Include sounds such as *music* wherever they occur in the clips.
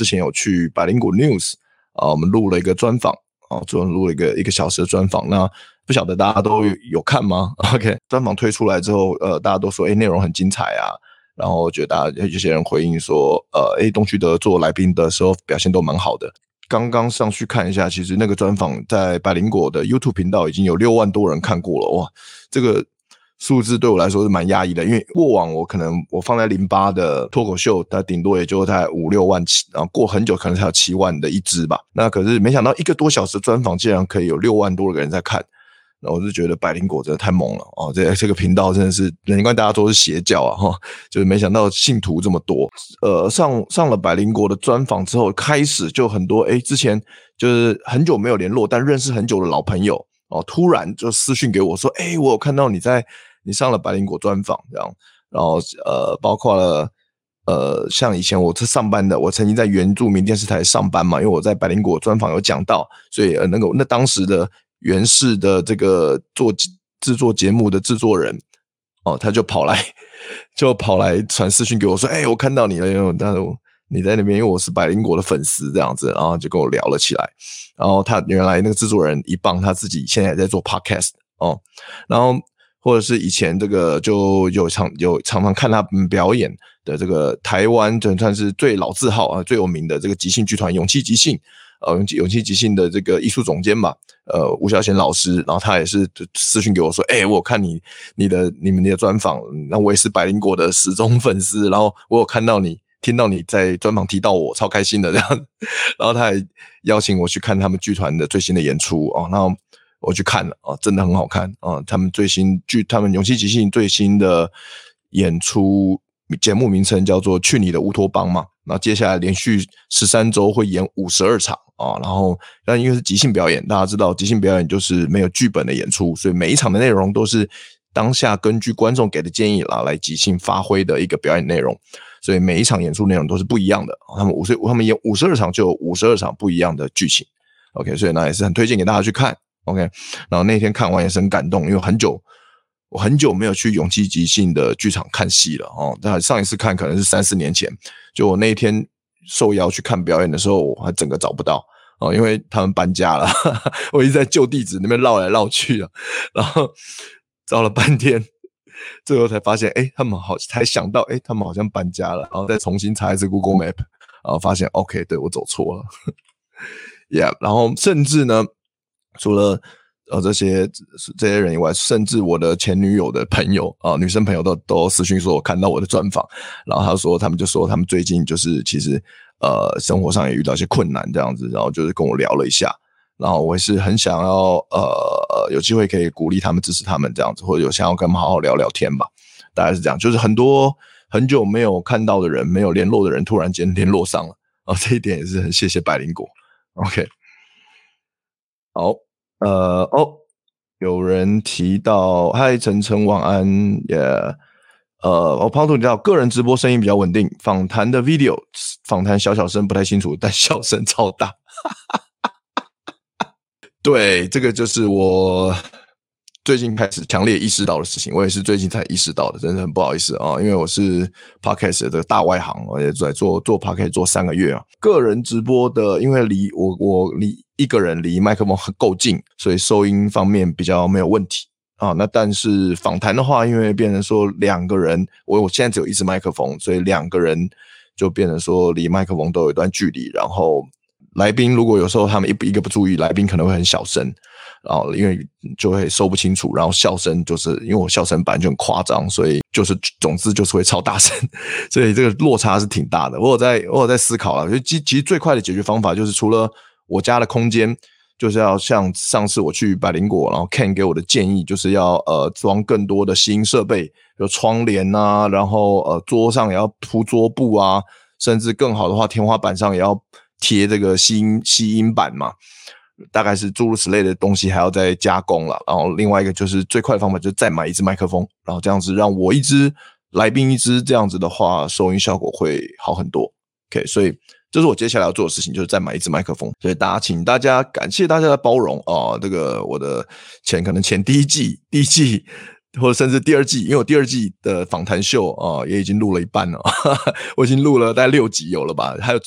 之前有去百灵果 News 啊，我们录了一个专访啊，做录了一个一个小时的专访。那不晓得大家都有，有看吗？*laughs* OK，专访推出来之后，呃，大家都说，哎，内容很精彩啊。然后觉得大家有些人回应说，呃，哎，东区德做来宾的时候表现都蛮好的。刚刚上去看一下，其实那个专访在百灵果的 YouTube 频道已经有六万多人看过了，哇，这个。数字对我来说是蛮压抑的，因为过往我可能我放在零八的脱口秀，它顶多也就在五六万起，然后过很久可能才有七万的一支吧。那可是没想到一个多小时的专访竟然可以有六万多个人在看，那我就觉得百灵果真的太猛了哦！这这个频道真的是难怪大家都是邪教啊哈，就是没想到信徒这么多。呃，上上了百灵果的专访之后，开始就很多诶，之前就是很久没有联络但认识很久的老朋友哦，突然就私讯给我说，诶，我有看到你在。你上了百灵果专访，这样，然后呃，包括了呃，像以前我是上班的，我曾经在原住民电视台上班嘛，因为我在百灵果专访有讲到，所以呃，那个那当时的原视的这个做制作节目的制作人哦，他就跑来 *laughs* 就跑来传私讯给我说，哎，我看到你了，因为但是你在那边，因为我是百灵果的粉丝，这样子，然后就跟我聊了起来，然后他原来那个制作人一棒，他自己现在也在做 podcast 哦，然后。或者是以前这个就有常有常常看他表演的这个台湾，就算是最老字号啊，最有名的这个即兴剧团勇气即兴，呃，勇气勇气即兴的这个艺术总监吧，呃，吴小贤老师，然后他也是私讯给我说，哎、我看你你的你们的专访，那我也是百灵果的死忠粉丝，然后我有看到你听到你在专访提到我，超开心的这样，然后他还邀请我去看他们剧团的最新的演出哦，然后。我去看了啊，真的很好看啊！他们最新剧，他们勇气即兴最新的演出节目名称叫做《去你的乌托邦》嘛。那接下来连续十三周会演五十二场啊。然后，但因为是即兴表演，大家知道即兴表演就是没有剧本的演出，所以每一场的内容都是当下根据观众给的建议啦来即兴发挥的一个表演内容。所以每一场演出内容都是不一样的。他们五十，他们演五十二场就有五十二场不一样的剧情。OK，所以那也是很推荐给大家去看。OK，然后那天看完也是很感动，因为很久我很久没有去勇气即兴的剧场看戏了哦。但上一次看可能是三四年前，就我那一天受邀去看表演的时候，我还整个找不到哦，因为他们搬家了，*laughs* 我一直在旧地址那边绕来绕去啊，然后找了半天，最后才发现，哎，他们好才想到，哎，他们好像搬家了，然后再重新查一次 Google Map，然后发现 OK，对，我走错了，*laughs* Yeah，然后甚至呢。除了呃这些这些人以外，甚至我的前女友的朋友啊、女生朋友都都私讯说我看到我的专访，然后他说他们就说他们最近就是其实呃生活上也遇到一些困难这样子，然后就是跟我聊了一下，然后我也是很想要呃有机会可以鼓励他们支持他们这样子，或者有想要跟他们好好聊聊天吧，大概是这样，就是很多很久没有看到的人，没有联络的人，突然间联络上了啊，这一点也是很谢谢百灵果，OK。好，呃，哦，有人提到，嗨，晨晨晚安，也、yeah，呃，我胖兔提到，个人直播声音比较稳定，访谈的 video 访谈小小声不太清楚，但笑声超大，*laughs* 对，这个就是我。最近开始强烈意识到的事情，我也是最近才意识到的，真的很不好意思啊，因为我是 Podcast 的大外行，我也在做做 Podcast 做三个月啊。个人直播的，因为离我我离一个人离麦克风很够近，所以收音方面比较没有问题啊。那但是访谈的话，因为变成说两个人，我我现在只有一支麦克风，所以两个人就变成说离麦克风都有一段距离，然后来宾如果有时候他们一一个不注意，来宾可能会很小声。然后因为就会收不清楚，然后笑声就是因为我笑声本来就很夸张，所以就是总之就是会超大声，*laughs* 所以这个落差是挺大的。我有在我有在思考了，就其其实最快的解决方法就是除了我家的空间，就是要像上次我去百灵果，然后 Ken 给我的建议就是要呃装更多的吸音设备，有窗帘啊，然后呃桌上也要铺桌布啊，甚至更好的话天花板上也要贴这个吸音吸音板嘛。大概是诸如此类的东西还要再加工了，然后另外一个就是最快的方法就是再买一支麦克风，然后这样子让我一支来宾一支，这样子的话收音效果会好很多。OK，所以这是我接下来要做的事情，就是再买一支麦克风。所以大家请大家感谢大家的包容啊，这个我的前可能前第一季、第一季或者甚至第二季，因为我第二季的访谈秀啊也已经录了一半了，*laughs* 我已经录了大概六集有了吧，还有。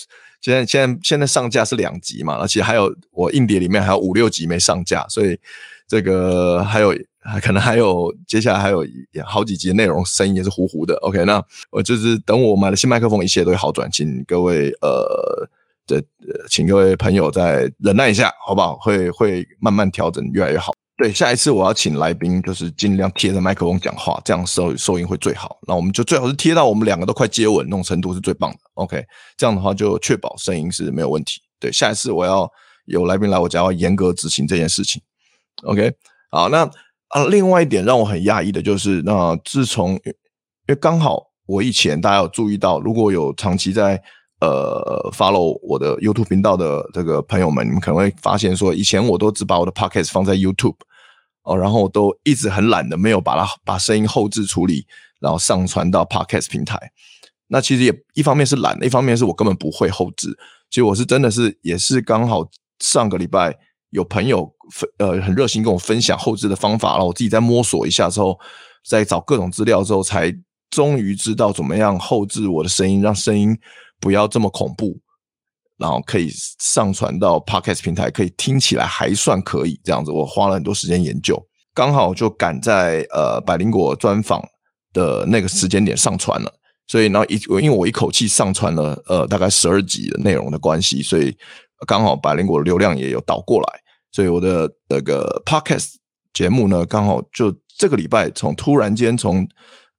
现在现在现在上架是两集嘛，而且还有我硬碟里面还有五六集没上架，所以这个还有可能还有接下来还有好几集的内容声音也是糊糊的。OK，那我就是等我买了新麦克风，一切都会好转，请各位呃的请各位朋友再忍耐一下，好不好？会会慢慢调整，越来越好。对，下一次我要请来宾，就是尽量贴着麦克风讲话，这样收收音会最好。那我们就最好是贴到我们两个都快接吻那种程度是最棒的。OK，这样的话就确保声音是没有问题。对，下一次我要有来宾来我家，要严格执行这件事情。OK，好，那啊，另外一点让我很讶异的就是，那自从因为刚好我以前大家有注意到，如果有长期在呃，follow 我的 YouTube 频道的这个朋友们，你们可能会发现说，以前我都只把我的 Podcast 放在 YouTube 哦，然后我都一直很懒的，没有把它把声音后置处理，然后上传到 Podcast 平台。那其实也一方面是懒，一方面是我根本不会后置。其实我是真的是也是刚好上个礼拜有朋友分呃很热心跟我分享后置的方法，然后我自己在摸索一下之后，在找各种资料之后，才终于知道怎么样后置我的声音，让声音。不要这么恐怖，然后可以上传到 Podcast 平台，可以听起来还算可以。这样子，我花了很多时间研究，刚好就赶在呃百灵果专访的那个时间点上传了。所以，然后一因为我一口气上传了呃大概十二集的内容的关系，所以刚好百灵果流量也有倒过来，所以我的那个 Podcast 节目呢，刚好就这个礼拜从突然间从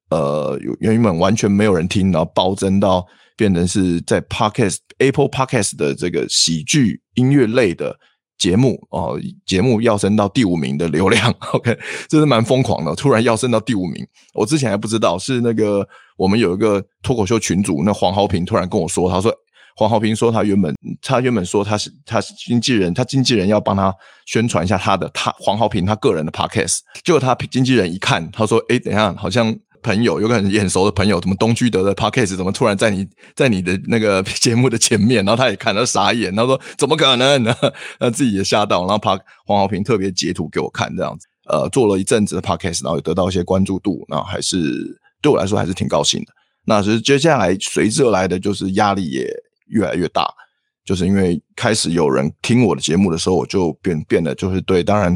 呃原本完全没有人听，然后暴增到。变成是在 Podcast Apple Podcast 的这个喜剧音乐类的节目哦，节目跃升到第五名的流量，*laughs* OK，这是蛮疯狂的，突然跃升到第五名。我之前还不知道，是那个我们有一个脱口秀群组，那黄豪平突然跟我说，他说黄豪平说他原本他原本说他是他是经纪人，他经纪人要帮他宣传一下他的他黄豪平他个人的 Podcast，结果他经纪人一看，他说，诶，等一下，好像。朋友有个很眼熟的朋友，怎么东居德的 Podcast 怎么突然在你在你的那个节目的前面？然后他也看到傻眼，他说怎么可能呢？*laughs* 那自己也吓到，然后怕黄豪平特别截图给我看，这样子，呃，做了一阵子的 Podcast，然后也得到一些关注度，那还是对我来说还是挺高兴的。那其实接下来随之而来的就是压力也越来越大，就是因为开始有人听我的节目的时候，我就变变得就是对，当然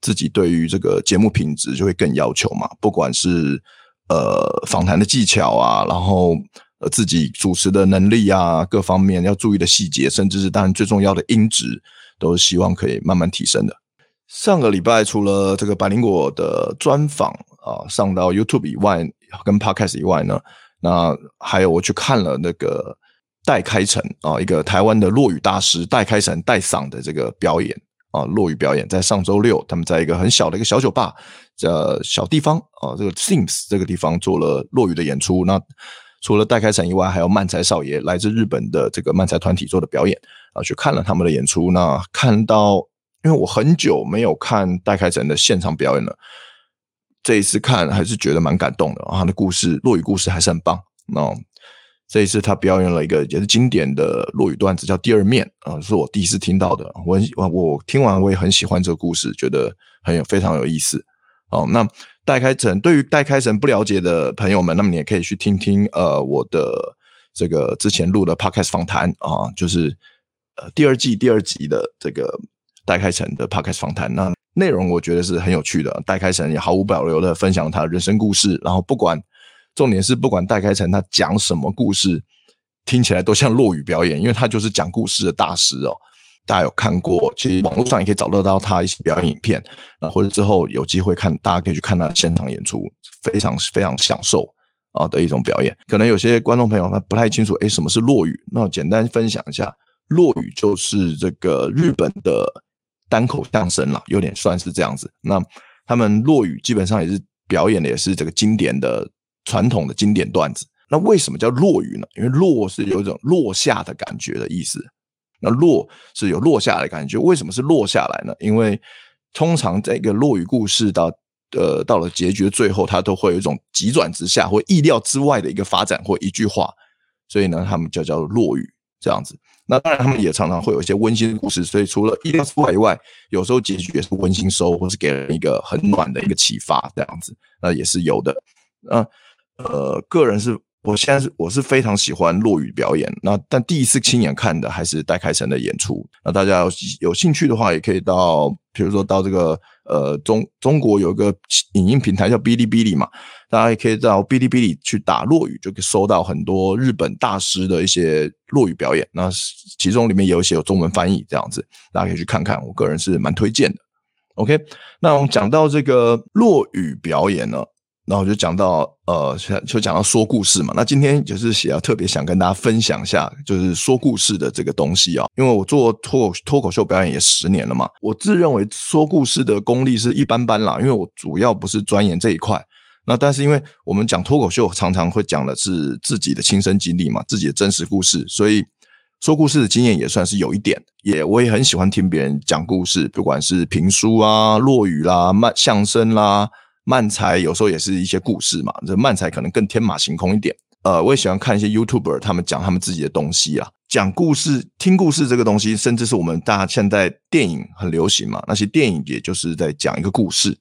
自己对于这个节目品质就会更要求嘛，不管是。呃，访谈的技巧啊，然后呃，自己主持的能力啊，各方面要注意的细节，甚至是当然最重要的音质，都是希望可以慢慢提升的。上个礼拜除了这个百灵果的专访啊，上到 YouTube 以外，跟 Podcast 以外呢，那还有我去看了那个戴开成啊，一个台湾的落语大师戴开成戴嗓的这个表演。啊，落雨表演在上周六，他们在一个很小的一个小酒吧，这小地方啊，这个 Sims 这个地方做了落雨的演出。那除了戴开成以外，还有漫才少爷来自日本的这个漫才团体做的表演啊，去看了他们的演出。那看到，因为我很久没有看戴开成的现场表演了，这一次看还是觉得蛮感动的。啊他的故事，落雨故事还是很棒。那这一次他表演了一个也是经典的落语段子，叫《第二面》啊，是我第一次听到的。我我我听完我也很喜欢这个故事，觉得很有非常有意思。哦，那戴开成对于戴开成不了解的朋友们，那么你也可以去听听呃我的这个之前录的 Podcast 访谈啊，就是呃第二季第二集的这个戴开成的 Podcast 访谈。那内容我觉得是很有趣的，戴开成也毫无保留的分享他的人生故事，然后不管。重点是，不管戴开成他讲什么故事，听起来都像落雨表演，因为他就是讲故事的大师哦。大家有看过，其实网络上也可以找得到他一些表演影片，啊，或者之后有机会看，大家可以去看他现场演出，非常非常享受啊的一种表演。可能有些观众朋友他不太清楚，诶，什么是落语？那我简单分享一下，落语就是这个日本的单口相声啦，有点算是这样子。那他们落语基本上也是表演的，也是这个经典的。传统的经典段子，那为什么叫落雨呢？因为落是有一种落下的感觉的意思，那落是有落下的感觉。为什么是落下来呢？因为通常这个落雨故事到呃到了结局的最后，它都会有一种急转直下或意料之外的一个发展或一句话，所以呢，他们就叫做落雨这样子。那当然，他们也常常会有一些温馨的故事。所以除了意料之外以外，有时候结局也是温馨收，或是给人一个很暖的一个启发这样子，那也是有的，嗯。呃个人是我现在是我是非常喜欢落雨表演，那但第一次亲眼看的还是戴开成的演出。那大家有有兴趣的话，也可以到，比如说到这个呃中中国有一个影音平台叫哔哩哔哩嘛，大家也可以到哔哩哔哩去打落雨，就可以搜到很多日本大师的一些落雨表演。那其中里面有一些有中文翻译这样子，大家可以去看看。我个人是蛮推荐的。OK，那我们讲到这个落雨表演呢。然后就讲到，呃，就讲到说故事嘛。那今天就是想要特别想跟大家分享一下，就是说故事的这个东西啊。因为我做脱口脱口秀表演也十年了嘛，我自认为说故事的功力是一般般啦。因为我主要不是钻研这一块。那但是因为我们讲脱口秀，常常会讲的是自己的亲身经历嘛，自己的真实故事，所以说故事的经验也算是有一点。也我也很喜欢听别人讲故事，不管是评书啊、落语啦、慢相声啦。漫才有时候也是一些故事嘛，这漫才可能更天马行空一点。呃，我也喜欢看一些 YouTuber，他们讲他们自己的东西啊，讲故事、听故事这个东西，甚至是我们大家现在电影很流行嘛，那些电影也就是在讲一个故事，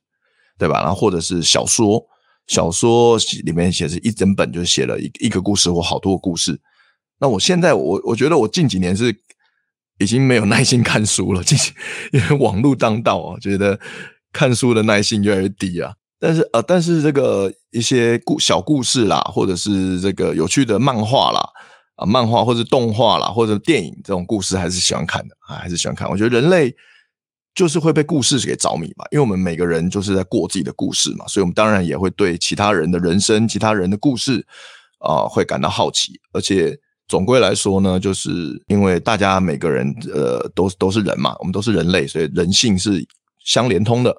对吧？然后或者是小说，小说里面写是一整本，就是写了一一个故事或好多个故事。那我现在我我觉得我近几年是已经没有耐心看书了，近因为网络当道啊，觉得看书的耐心越来越低啊。但是呃，但是这个一些故小故事啦，或者是这个有趣的漫画啦，啊，漫画或者动画啦，或者电影这种故事，还是喜欢看的啊，还是喜欢看。我觉得人类就是会被故事给着迷嘛，因为我们每个人就是在过自己的故事嘛，所以我们当然也会对其他人的人生、其他人的故事啊，会感到好奇。而且总归来说呢，就是因为大家每个人呃都都是人嘛，我们都是人类，所以人性是相连通的。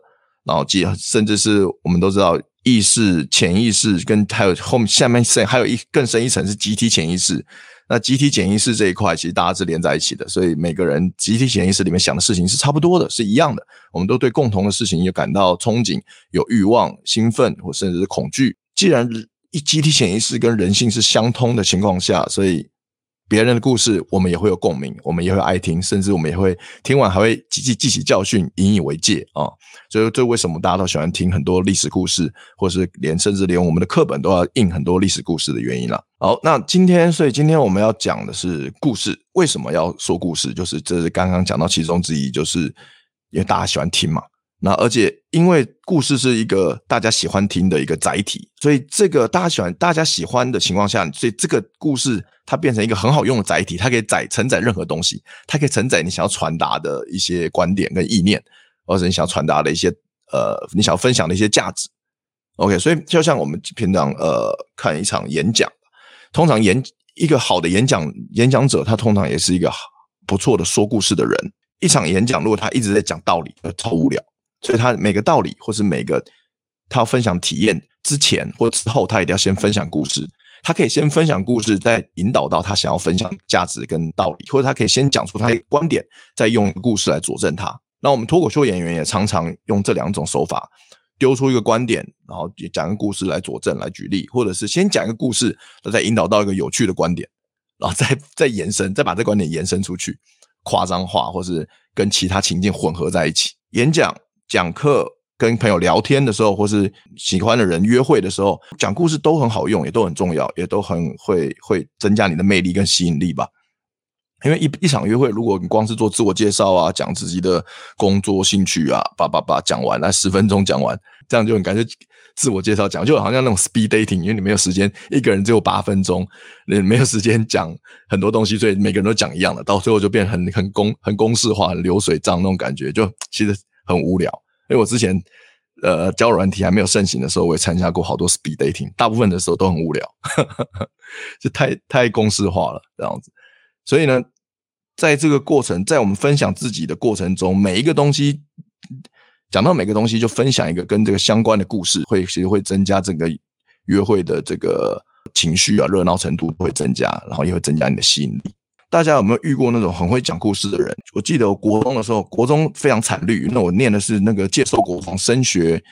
然后，甚至是我们都知道，意识、潜意识跟还有后面下面还有一更深一层是集体潜意识。那集体潜意识这一块，其实大家是连在一起的，所以每个人集体潜意识里面想的事情是差不多的，是一样的。我们都对共同的事情有感到憧憬、有欲望、兴奋，或甚至是恐惧。既然一集体潜意识跟人性是相通的情况下，所以。别人的故事，我们也会有共鸣，我们也会爱听，甚至我们也会听完还会记记记起教训，引以为戒啊！所以，这为什么大家都喜欢听很多历史故事，或是连甚至连我们的课本都要印很多历史故事的原因了。好，那今天，所以今天我们要讲的是故事，为什么要说故事？就是这是刚刚讲到其中之一，就是因为大家喜欢听嘛。那而且因为故事是一个大家喜欢听的一个载体，所以这个大家喜欢大家喜欢的情况下，所以这个故事它变成一个很好用的载体，它可以载承载任何东西，它可以承载你想要传达的一些观点跟意念，或者你想要传达的一些呃你想要分享的一些价值。OK，所以就像我们平常呃看一场演讲，通常演一个好的演讲演讲者，他通常也是一个不错的说故事的人。一场演讲如果他一直在讲道理，超无聊。所以他每个道理，或是每个他要分享体验之前或之后，他一定要先分享故事。他可以先分享故事，再引导到他想要分享价值跟道理，或者他可以先讲出他的观点，再用故事来佐证他。那我们脱口秀演员也常常用这两种手法，丢出一个观点，然后讲个故事来佐证、来举例，或者是先讲一个故事，再引导到一个有趣的观点，然后再再延伸，再把这观点延伸出去，夸张化，或是跟其他情境混合在一起演讲。讲课、跟朋友聊天的时候，或是喜欢的人约会的时候，讲故事都很好用，也都很重要，也都很会会增加你的魅力跟吸引力吧。因为一一场约会，如果你光是做自我介绍啊，讲自己的工作兴趣啊，叭叭叭讲完，来十分钟讲完，这样就很感觉自我介绍讲就好像那种 speed dating，因为你没有时间，一个人只有八分钟，你没有时间讲很多东西，所以每个人都讲一样的，到最后就变很很公很公式化、流水账那种感觉，就其实。很无聊，因为我之前呃交软体还没有盛行的时候，我也参加过好多 speed dating，大部分的时候都很无聊，*laughs* 就太太公式化了这样子。所以呢，在这个过程，在我们分享自己的过程中，每一个东西讲到每个东西，就分享一个跟这个相关的故事，会其实会增加整个约会的这个情绪啊，热闹程度会增加，然后也会增加你的吸引力。大家有没有遇过那种很会讲故事的人？我记得我国中的时候，国中非常惨绿。那我念的是那个介寿国防，升学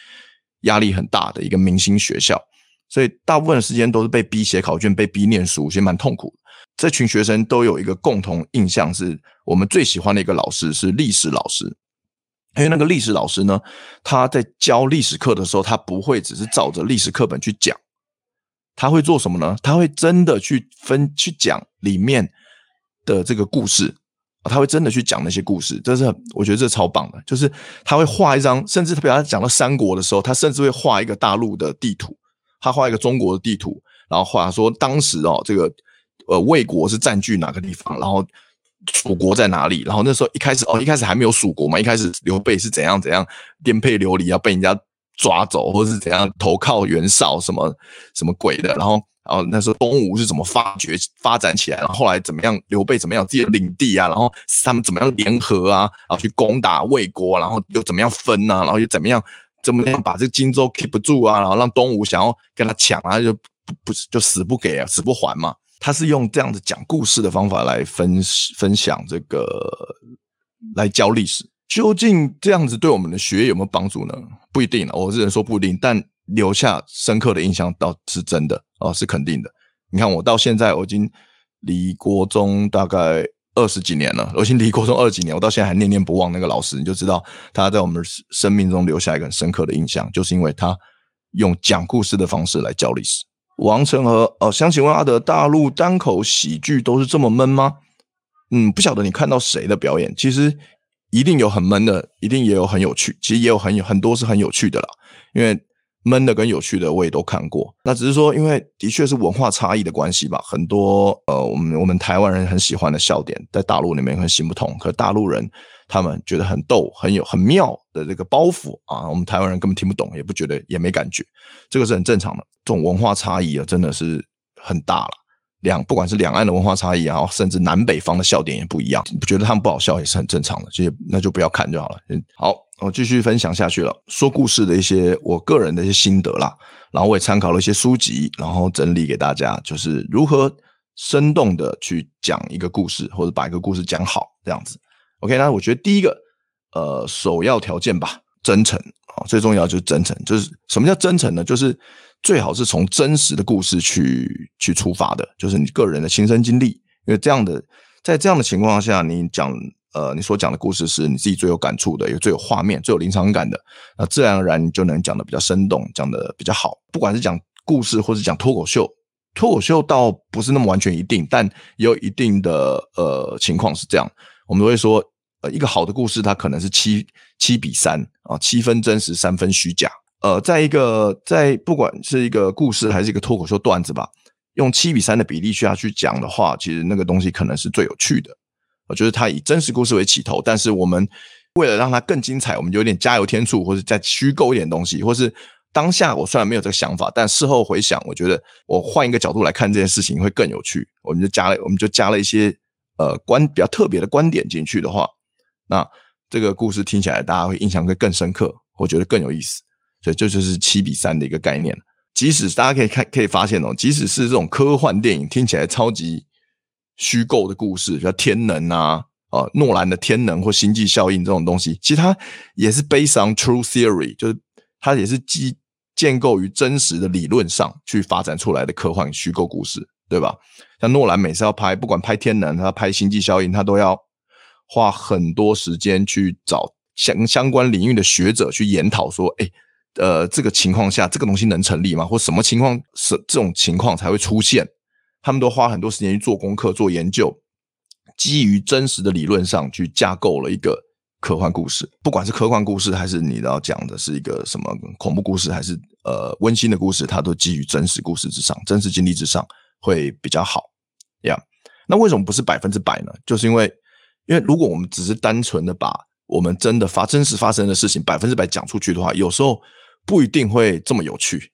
压力很大的一个明星学校，所以大部分的时间都是被逼写考卷，被逼念书，其实蛮痛苦的。这群学生都有一个共同印象，是我们最喜欢的一个老师是历史老师，因为那个历史老师呢，他在教历史课的时候，他不会只是照着历史课本去讲，他会做什么呢？他会真的去分去讲里面的这个故事，他会真的去讲那些故事，这是很我觉得这超棒的。就是他会画一张，甚至特别他讲到三国的时候，他甚至会画一个大陆的地图，他画一个中国的地图，然后画说当时哦，这个呃魏国是占据哪个地方，然后楚国在哪里，然后那时候一开始哦，一开始还没有蜀国嘛，一开始刘备是怎样怎样颠沛流离啊，被人家。抓走，或者是怎样投靠袁绍，什么什么鬼的？然后，然后那时候东吴是怎么发掘、发展起来？然后后来怎么样？刘备怎么样自己的领地啊？然后他们怎么样联合啊？然后去攻打魏国，然后又怎么样分啊？然后又怎么样？怎么样把这个荆州 keep 住啊？然后让东吴想要跟他抢啊，就不不是就死不给啊，死不还嘛？他是用这样子讲故事的方法来分分享这个，来教历史。究竟这样子对我们的学业有没有帮助呢？不一定，我只能说不一定，但留下深刻的印象倒是真的哦，是肯定的。你看，我到现在我已经离国中大概二十几年了，我已经离国中二十几年，我到现在还念念不忘那个老师，你就知道他在我们生命中留下一个很深刻的印象，就是因为他用讲故事的方式来教历史。王成和哦，想请问阿德，大陆单口喜剧都是这么闷吗？嗯，不晓得你看到谁的表演，其实。一定有很闷的，一定也有很有趣。其实也有很有很多是很有趣的啦，因为闷的跟有趣的我也都看过。那只是说，因为的确是文化差异的关系吧。很多呃，我们我们台湾人很喜欢的笑点，在大陆里面很行不通。可大陆人他们觉得很逗、很有很妙的这个包袱啊，我们台湾人根本听不懂，也不觉得，也没感觉。这个是很正常的。这种文化差异啊，真的是很大了。两不管是两岸的文化差异啊，甚至南北方的笑点也不一样，觉得他们不好笑也是很正常的，所以那就不要看就好了。嗯，好，我继续分享下去了，说故事的一些我个人的一些心得啦，然后我也参考了一些书籍，然后整理给大家，就是如何生动的去讲一个故事，或者把一个故事讲好这样子。OK，那我觉得第一个呃首要条件吧，真诚啊，最重要就是真诚，就是什么叫真诚呢？就是。最好是从真实的故事去去出发的，就是你个人的亲身经历，因为这样的，在这样的情况下，你讲呃，你所讲的故事是你自己最有感触的，也最有画面、最有临场感的，那自然而然你就能讲得比较生动，讲得比较好。不管是讲故事，或是讲脱口秀，脱口秀倒不是那么完全一定，但也有一定的呃情况是这样。我们都会说，呃，一个好的故事它可能是七七比三啊，七分真实，三分虚假。呃，在一个在不管是一个故事还是一个脱口秀段子吧，用七比三的比例去下去讲的话，其实那个东西可能是最有趣的。我觉得它以真实故事为起头，但是我们为了让它更精彩，我们有点加油添醋，或者再虚构一点东西，或是当下我虽然没有这个想法，但事后回想，我觉得我换一个角度来看这件事情会更有趣。我们就加了，我们就加了一些呃观比较特别的观点进去的话，那这个故事听起来大家会印象会更深刻，我觉得更有意思。所以这就是七比三的一个概念。即使大家可以看，可以发现哦，即使是这种科幻电影，听起来超级虚构的故事，像天能啊，呃，诺兰的天能或星际效应这种东西，其实它也是 based on true theory，就是它也是基建构于真实的理论上去发展出来的科幻虚构故事，对吧？像诺兰每次要拍，不管拍天能，他拍星际效应，他都要花很多时间去找相相关领域的学者去研讨，说，哎。呃，这个情况下，这个东西能成立吗？或什么情况是这种情况才会出现？他们都花很多时间去做功课、做研究，基于真实的理论上去架构了一个科幻故事。不管是科幻故事，还是你要讲的是一个什么恐怖故事，还是呃温馨的故事，它都基于真实故事之上、真实经历之上会比较好。呀、yeah.，那为什么不是百分之百呢？就是因为，因为如果我们只是单纯的把我们真的发真实发生的事情百分之百讲出去的话，有时候。不一定会这么有趣，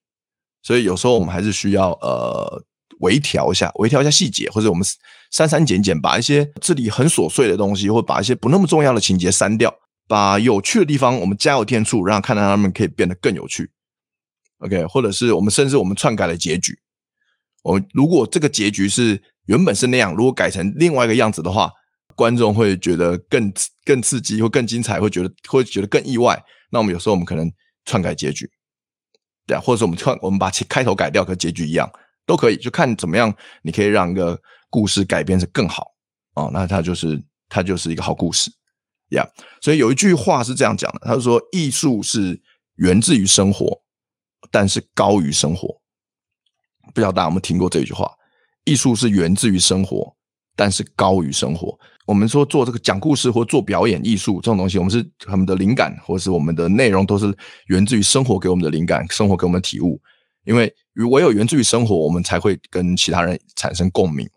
所以有时候我们还是需要呃微调一下，微调一下细节，或者我们删删减减，把一些这里很琐碎的东西，或把一些不那么重要的情节删掉，把有趣的地方我们加油添醋，让看到他们可以变得更有趣。OK，或者是我们甚至我们篡改了结局。我如果这个结局是原本是那样，如果改成另外一个样子的话，观众会觉得更更刺激，或更精彩，会觉得会觉得更意外。那我们有时候我们可能。篡改结局，对啊，或者说我们篡，我们把其开头改掉，和结局一样都可以，就看怎么样，你可以让一个故事改编得更好哦，那它就是它就是一个好故事呀。所以有一句话是这样讲的，他说：“艺术是源自于生活，但是高于生活。”不知道大家有没有听过这句话？艺术是源自于生活，但是高于生活。我们说做这个讲故事或做表演艺术这种东西，我们是他们的灵感，或是我们的内容都是源自于生活给我们的灵感，生活给我们的体悟。因为唯有源自于生活，我们才会跟其他人产生共鸣。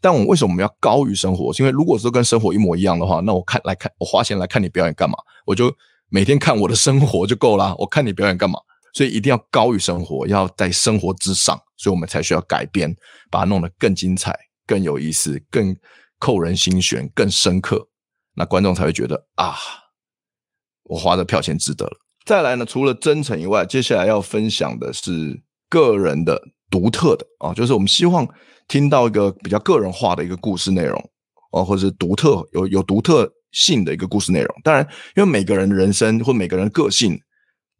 但我们为什么我们要高于生活？是因为如果说跟生活一模一样的话，那我看来看我花钱来看你表演干嘛？我就每天看我的生活就够了。我看你表演干嘛？所以一定要高于生活，要在生活之上。所以我们才需要改编，把它弄得更精彩、更有意思、更扣人心弦、更深刻。那观众才会觉得啊，我花的票钱值得了。再来呢，除了真诚以外，接下来要分享的是个人的独特的啊，就是我们希望。听到一个比较个人化的一个故事内容，哦，或者是独特有有独特性的一个故事内容。当然，因为每个人的人生或每个人的个性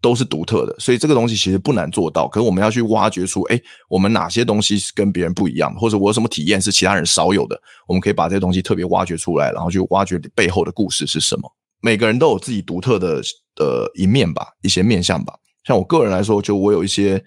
都是独特的，所以这个东西其实不难做到。可是我们要去挖掘出，哎，我们哪些东西是跟别人不一样，或者我有什么体验是其他人少有的，我们可以把这些东西特别挖掘出来，然后去挖掘背后的故事是什么。每个人都有自己独特的呃一面吧，一些面向吧。像我个人来说，就我有一些。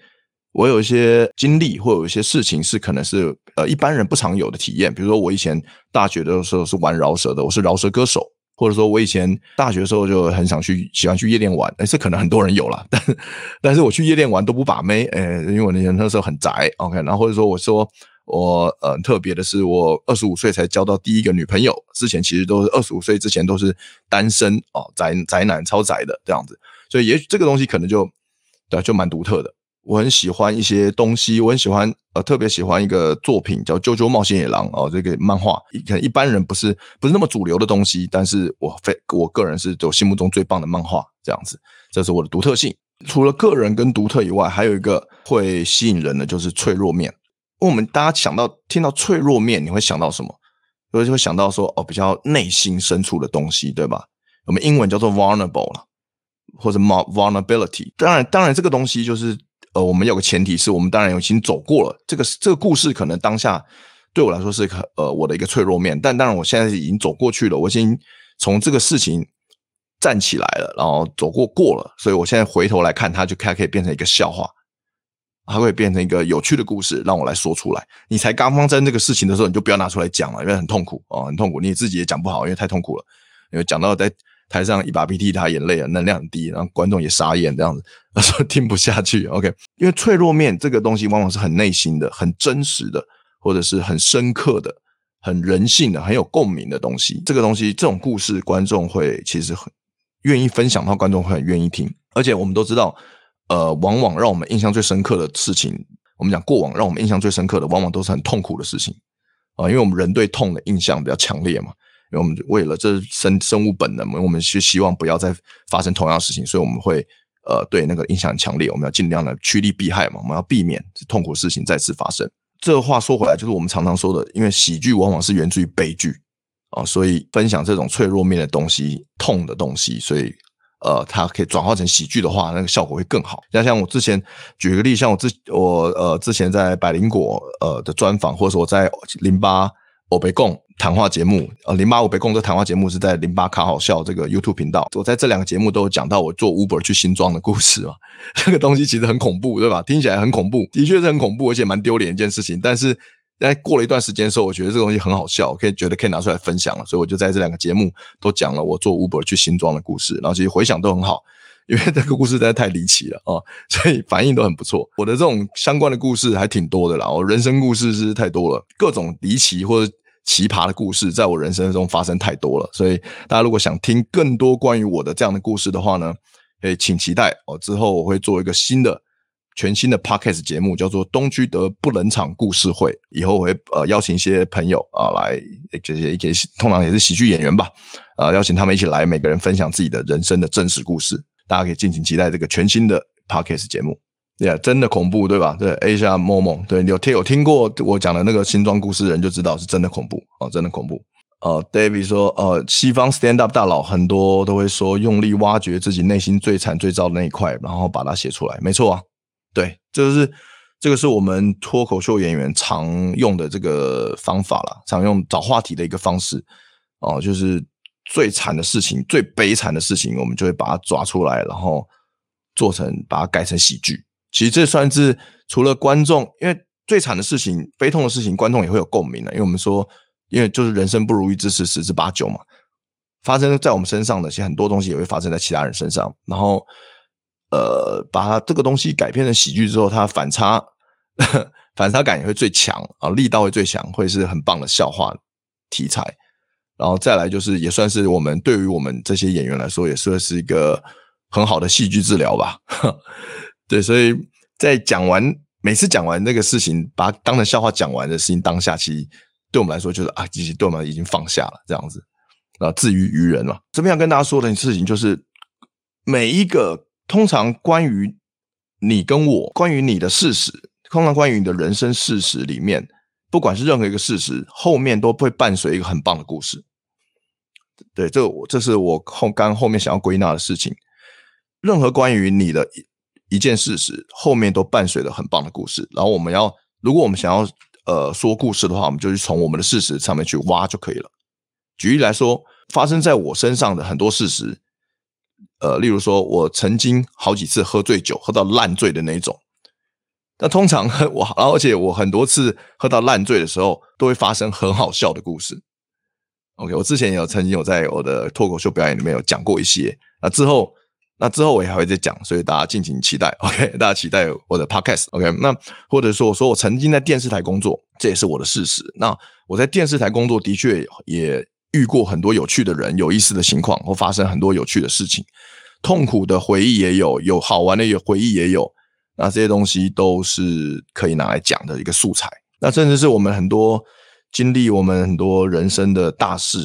我有一些经历，或有一些事情是可能是呃一般人不常有的体验。比如说，我以前大学的时候是玩饶舌的，我是饶舌歌手，或者说我以前大学的时候就很想去喜欢去夜店玩。诶，这可能很多人有啦，但 *laughs* 但是我去夜店玩都不把妹，诶，因为我那天那时候很宅，OK。然后或者说我说我呃特别的是，我二十五岁才交到第一个女朋友，之前其实都是二十五岁之前都是单身哦，宅宅男超宅的这样子。所以也许这个东西可能就对就蛮独特的。我很喜欢一些东西，我很喜欢呃，特别喜欢一个作品叫《啾啾冒险野狼》哦，这个漫画，可能一般人不是不是那么主流的东西，但是我非我个人是我心目中最棒的漫画，这样子，这是我的独特性。除了个人跟独特以外，还有一个会吸引人的就是脆弱面。因为我们大家想到听到脆弱面，你会想到什么？所以就会想到说哦，比较内心深处的东西，对吧？我们英文叫做 vulnerable 了，或者 vulnerability。当然，当然这个东西就是。呃，我们有个前提是我们当然已经走过了这个这个故事，可能当下对我来说是呃我的一个脆弱面，但当然我现在已经走过去了，我已经从这个事情站起来了，然后走过过了，所以我现在回头来看它，就它可以变成一个笑话，它会变成一个有趣的故事，让我来说出来。你才刚发生这个事情的时候，你就不要拿出来讲了，因为很痛苦哦，很痛苦，你自己也讲不好，因为太痛苦了，因为讲到在。台上一把鼻涕一把眼泪啊，能量很低，然后观众也傻眼这样子，他 *laughs* 说听不下去。OK，因为脆弱面这个东西往往是很内心的、很真实的，或者是很深刻的、很人性的、很有共鸣的东西。这个东西，这种故事，观众会其实很愿意分享，的话观众会很愿意听。而且我们都知道，呃，往往让我们印象最深刻的事情，我们讲过往让我们印象最深刻的，往往都是很痛苦的事情啊，因为我们人对痛的印象比较强烈嘛。我们为了这生生物本能，我们是希望不要再发生同样的事情，所以我们会呃对那个印象强烈，我们要尽量的趋利避害嘛，我们要避免痛苦事情再次发生。这话说回来，就是我们常常说的，因为喜剧往往是源自于悲剧啊，所以分享这种脆弱面的东西、痛的东西，所以呃，它可以转化成喜剧的话，那个效果会更好。像像我之前举个例，像我之我呃之前在百灵果呃的专访，或者说我在零八欧北共。谈话节目，呃，零八我北共这谈话节目是在零八卡好笑这个 YouTube 频道。我在这两个节目都有讲到我做 Uber 去新庄的故事嘛。*laughs* 这个东西其实很恐怖，对吧？听起来很恐怖，的确是很恐怖，而且蛮丢脸一件事情。但是在过了一段时间的时候，我觉得这个东西很好笑，可以觉得可以拿出来分享了。所以我就在这两个节目都讲了我做 Uber 去新庄的故事，然后其实回响都很好，因为这个故事实在太离奇了啊，所以反应都很不错。我的这种相关的故事还挺多的啦，我人生故事是太多了，各种离奇或者。奇葩的故事在我人生中发生太多了，所以大家如果想听更多关于我的这样的故事的话呢，诶，请期待哦。之后我会做一个新的、全新的 podcast 节目，叫做《东居德不冷场故事会》。以后我会呃邀请一些朋友啊来，这些一些通常也是喜剧演员吧，啊邀请他们一起来，每个人分享自己的人生的真实故事。大家可以敬请期待这个全新的 podcast 节目。对啊，真的恐怖，对吧？对，Asia Momo，对，有听有听过我讲的那个新装故事的人就知道是真的恐怖哦，真的恐怖。呃，David 说，呃，西方 stand up 大佬很多都会说，用力挖掘自己内心最惨最糟的那一块，然后把它写出来。没错啊，对，这是这个是我们脱口秀演员常用的这个方法啦，常用找话题的一个方式哦，就是最惨的事情、最悲惨的事情，我们就会把它抓出来，然后做成把它改成喜剧。其实这算是除了观众，因为最惨的事情、悲痛的事情，观众也会有共鸣的，因为我们说，因为就是人生不如意之事十之八九嘛，发生在我们身上的，其实很多东西也会发生在其他人身上。然后，呃，把它这个东西改编成喜剧之后，它反差 *laughs* 反差感也会最强啊，力道会最强，会是很棒的笑话题材。然后再来就是，也算是我们对于我们这些演员来说，也算是一个很好的戏剧治疗吧。*laughs* 对，所以在讲完。每次讲完那个事情，把当成笑话讲完的事情，当下其实对我们来说就是啊，其实对我们已经放下了这样子啊，至于于人嘛。这边要跟大家说的事情就是，每一个通常关于你跟我，关于你的事实，通常关于你的人生事实里面，不管是任何一个事实，后面都会伴随一个很棒的故事。对，这我这是我后刚后面想要归纳的事情。任何关于你的。一一件事实后面都伴随着很棒的故事，然后我们要，如果我们想要呃说故事的话，我们就去从我们的事实上面去挖就可以了。举例来说，发生在我身上的很多事实，呃，例如说我曾经好几次喝醉酒，喝到烂醉的那种。那通常我，而且我很多次喝到烂醉的时候，都会发生很好笑的故事。OK，我之前也有曾经有在我的脱口秀表演里面有讲过一些，那之后。那之后我也还会再讲，所以大家敬请期待。OK，*laughs* 大家期待我的 Podcast。OK，那或者说我说我曾经在电视台工作，这也是我的事实。那我在电视台工作的确也遇过很多有趣的人、有意思的情况，或发生很多有趣的事情，痛苦的回忆也有，有好玩的也回忆也有。那这些东西都是可以拿来讲的一个素材。那甚至是我们很多经历，我们很多人生的大事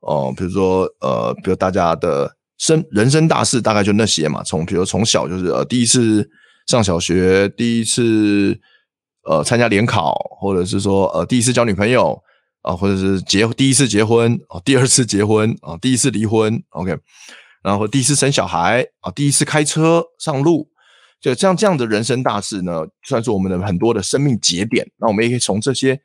哦、比如说呃，比如大家的。生人生大事大概就那些嘛，从比如从小就是呃第一次上小学，第一次呃参加联考，或者是说呃第一次交女朋友啊、或者是结第一次结婚啊、第二次结婚啊、第一次离婚，OK，然后第一次生小孩啊、第一次开车上路，就像这样的人生大事呢，算是我们的很多的生命节点。那我们也可以从这些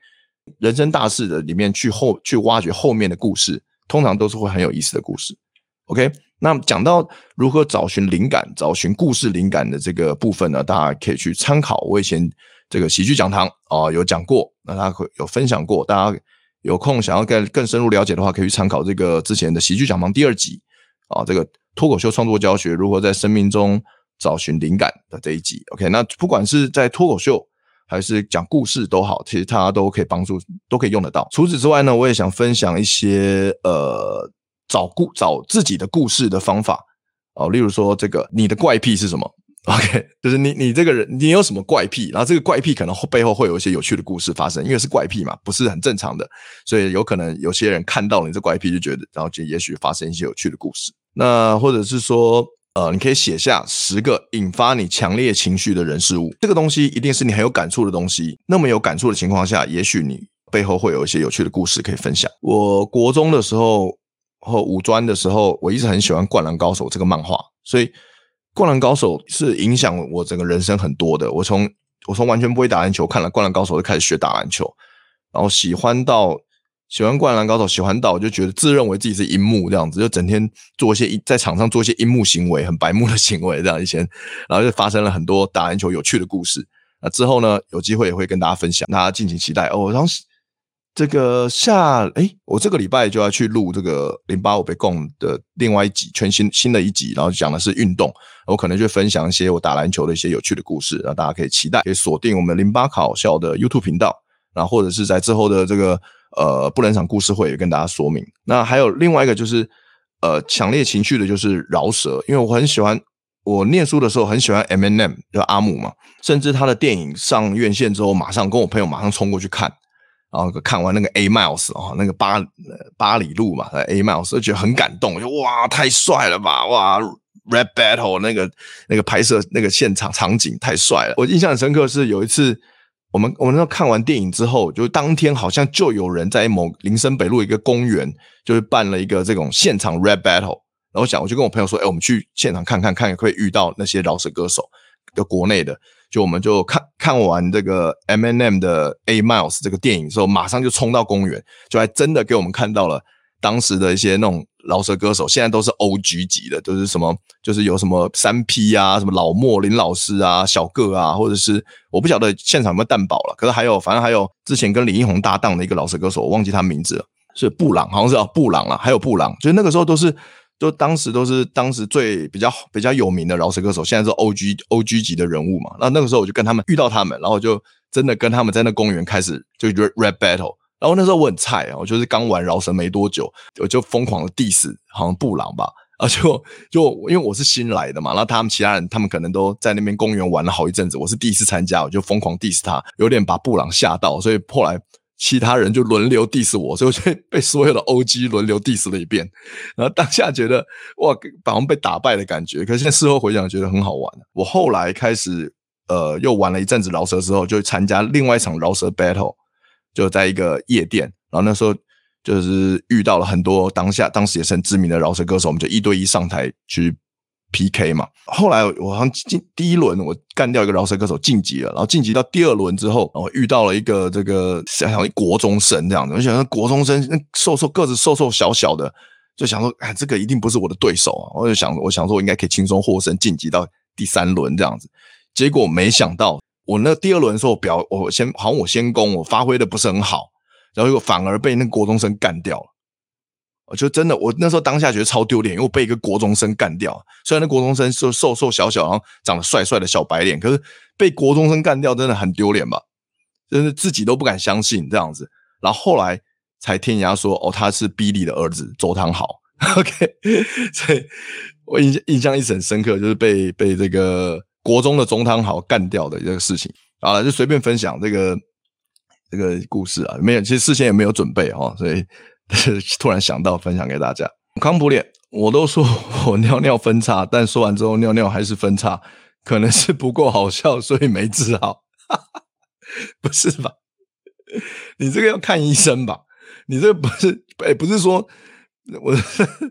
人生大事的里面去后去挖掘后面的故事，通常都是会很有意思的故事，OK。那讲到如何找寻灵感、找寻故事灵感的这个部分呢，大家可以去参考我以前这个喜剧讲堂啊、有讲过，那大家会有分享过，大家有空想要更更深入了解的话，可以去参考这个之前的喜剧讲堂第二集啊、呃，这个脱口秀创作教学如何在生命中找寻灵感的这一集。OK，那不管是在脱口秀还是讲故事都好，其实大家都可以帮助，都可以用得到。除此之外呢，我也想分享一些呃。找故找自己的故事的方法哦，例如说这个你的怪癖是什么？OK，就是你你这个人你有什么怪癖？然后这个怪癖可能背后会有一些有趣的故事发生，因为是怪癖嘛，不是很正常的，所以有可能有些人看到你这怪癖就觉得，然后就也许发生一些有趣的故事。那或者是说，呃，你可以写下十个引发你强烈情绪的人事物，这个东西一定是你很有感触的东西。那么有感触的情况下，也许你背后会有一些有趣的故事可以分享。我国中的时候。和五专的时候，我一直很喜欢《灌篮高手》这个漫画，所以《灌篮高手》是影响我整个人生很多的。我从我从完全不会打篮球，看了《灌篮高手》就开始学打篮球，然后喜欢到喜欢《灌篮高手》，喜欢到我就觉得自认为自己是樱木这样子，就整天做一些在场上做一些樱木行为，很白目的行为这样一些，然后就发生了很多打篮球有趣的故事。那之后呢，有机会也会跟大家分享，大家敬请期待哦。然后。这个下哎，我这个礼拜就要去录这个零八五被供的另外一集，全新新的一集，然后讲的是运动，我可能就分享一些我打篮球的一些有趣的故事，让大家可以期待，可以锁定我们零八考校的 YouTube 频道，然后或者是在之后的这个呃不冷场故事会也跟大家说明。那还有另外一个就是呃强烈情绪的就是饶舌，因为我很喜欢，我念书的时候很喜欢 M N M 就阿姆嘛，甚至他的电影上院线之后，马上跟我朋友马上冲过去看。然后看完那个 A Miles 啊，那个八八里路嘛，A Miles 就觉得很感动，就哇太帅了吧，哇 Rap Battle 那个那个拍摄那个现场场景太帅了。我印象很深刻是有一次，我们我们那看完电影之后，就当天好像就有人在某林森北路一个公园，就是办了一个这种现场 Rap Battle。然后想我就跟我朋友说，哎，我们去现场看看看，可以遇到那些饶舌歌手，就国内的。就我们就看看完这个 M N M 的 A Miles 这个电影之后，马上就冲到公园，就还真的给我们看到了当时的一些那种饶舌歌手，现在都是 OG 级的，都、就是什么，就是有什么三 P 啊，什么老莫林老师啊，小个啊，或者是我不晓得现场有没有蛋堡了，可是还有，反正还有之前跟李英宏搭档的一个饶舌歌手，我忘记他名字了，是布朗，好像是啊，布朗了，还有布朗，就是那个时候都是，就当时都是当时最比较比较有名的饶舌歌手，现在是 OG OG 级的人物嘛，那那个时候我就跟他们遇到他们，然后就真的跟他们在那公园开始就 rap battle。然后那时候我很菜啊，我就是刚玩饶舌没多久，我就疯狂的 diss，好像布朗吧，*laughs* 啊就就因为我是新来的嘛，然后他们其他人他们可能都在那边公园玩了好一阵子，我是第一次参加，我就疯狂 diss 他，有点把布朗吓到，所以后来其他人就轮流 diss 我，所以我就被 *laughs* 所有的 OG 轮流 diss 了一遍，然后当下觉得哇，好像被打败的感觉，可是现在事后回想觉得很好玩。我后来开始呃又玩了一阵子饶舌之后，就参加另外一场饶舌 battle。就在一个夜店，然后那时候就是遇到了很多当下当时也是很知名的饶舌歌手，我们就一对一上台去 PK 嘛。后来我好像进第一轮我干掉一个饶舌歌手晋级了，然后晋级到第二轮之后，我遇到了一个这个像国中生这样子，我想说国中生那瘦瘦个子瘦瘦小小的，就想说哎，这个一定不是我的对手啊！我就想我想说我应该可以轻松获胜晋级到第三轮这样子，结果没想到。我那第二轮的时候，我表我先好像我先攻，我发挥的不是很好，然后又反而被那个国中生干掉了。我就真的，我那时候当下觉得超丢脸，因为我被一个国中生干掉。虽然那国中生就瘦瘦小小，然后长得帅帅的小白脸，可是被国中生干掉真的很丢脸吧？真是自己都不敢相信这样子。然后后来才听人家说，哦，他是 Billy 的儿子周汤豪。*laughs* OK，所以我印象印象一直很深刻，就是被被这个。国中的中汤好干掉的这个事情啊，就随便分享这个这个故事啊，没有，其实事先也没有准备哈，所以 *laughs* 突然想到分享给大家。康普脸，我都说 *laughs* 我尿尿分叉，但说完之后尿尿还是分叉，可能是不够好笑，所以没治好。*laughs* 不是吧？你这个要看医生吧？你这不是，哎，不是说我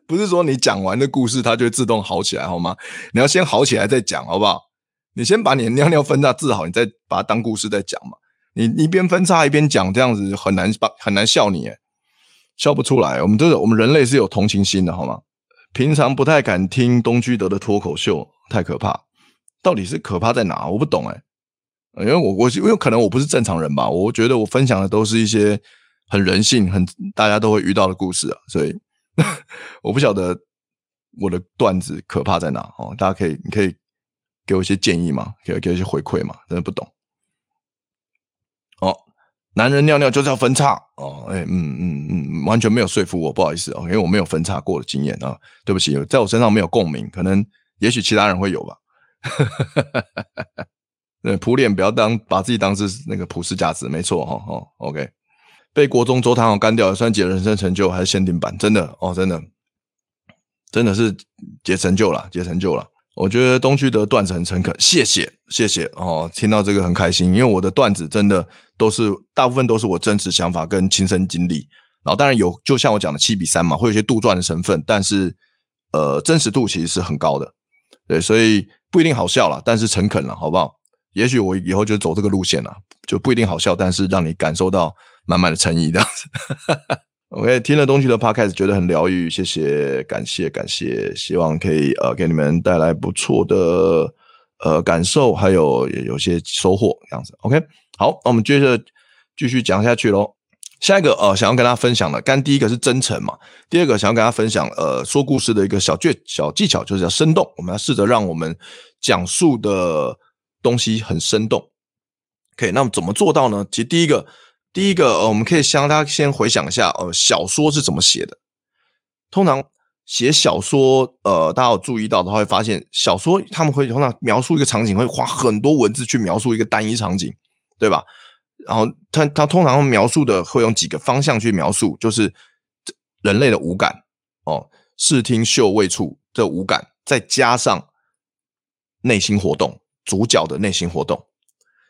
不是说你讲完的故事，它就会自动好起来好吗？你要先好起来再讲，好不好？你先把你的尿尿分叉治好，你再把它当故事再讲嘛。你一边分叉一边讲，这样子很难把很难笑你，诶笑不出来。我们都是我们人类是有同情心的，好吗？平常不太敢听东居德的脱口秀，太可怕。到底是可怕在哪？我不懂诶，因为我我因为可能我不是正常人吧。我觉得我分享的都是一些很人性、很大家都会遇到的故事啊，所以 *laughs* 我不晓得我的段子可怕在哪哦。大家可以，你可以。给我一些建议嘛，给给一些回馈嘛，真的不懂。哦，男人尿尿就是要分叉哦，哎，嗯嗯嗯，完全没有说服我，不好意思哦，因为我没有分叉过的经验啊，对不起，在我身上没有共鸣，可能也许其他人会有吧。*laughs* 对，普脸不要当把自己当是那个普世价值，没错哈哦，哦，OK，被国中周汤豪干掉，算解人生成就还是限定版？真的哦，真的，真的是解成就了，解成就了。我觉得东区的段子很诚恳，谢谢谢谢哦，听到这个很开心，因为我的段子真的都是大部分都是我真实想法跟亲身经历，然后当然有就像我讲的七比三嘛，会有一些杜撰的成分，但是呃真实度其实是很高的，对，所以不一定好笑了，但是诚恳了，好不好？也许我以后就走这个路线了，就不一定好笑，但是让你感受到满满的诚意这样子。OK，听了东区的 Podcast 觉得很疗愈，谢谢，感谢，感谢，希望可以呃给你们带来不错的呃感受，还有有些收获这样子。OK，好，那我们接着继续讲下去喽。下一个呃想要跟大家分享的，刚第一个是真诚嘛，第二个想要跟大家分享呃说故事的一个小诀小技巧，就是要生动。我们要试着让我们讲述的东西很生动。OK，那么怎么做到呢？其实第一个。第一个，呃，我们可以向大家先回想一下，呃，小说是怎么写的。通常写小说，呃，大家有注意到的话，会发现小说他们会通常描述一个场景，会花很多文字去描述一个单一场景，对吧？然后他他通常描述的会用几个方向去描述，就是人类的五感哦，视听嗅味触这五感，再加上内心活动，主角的内心活动。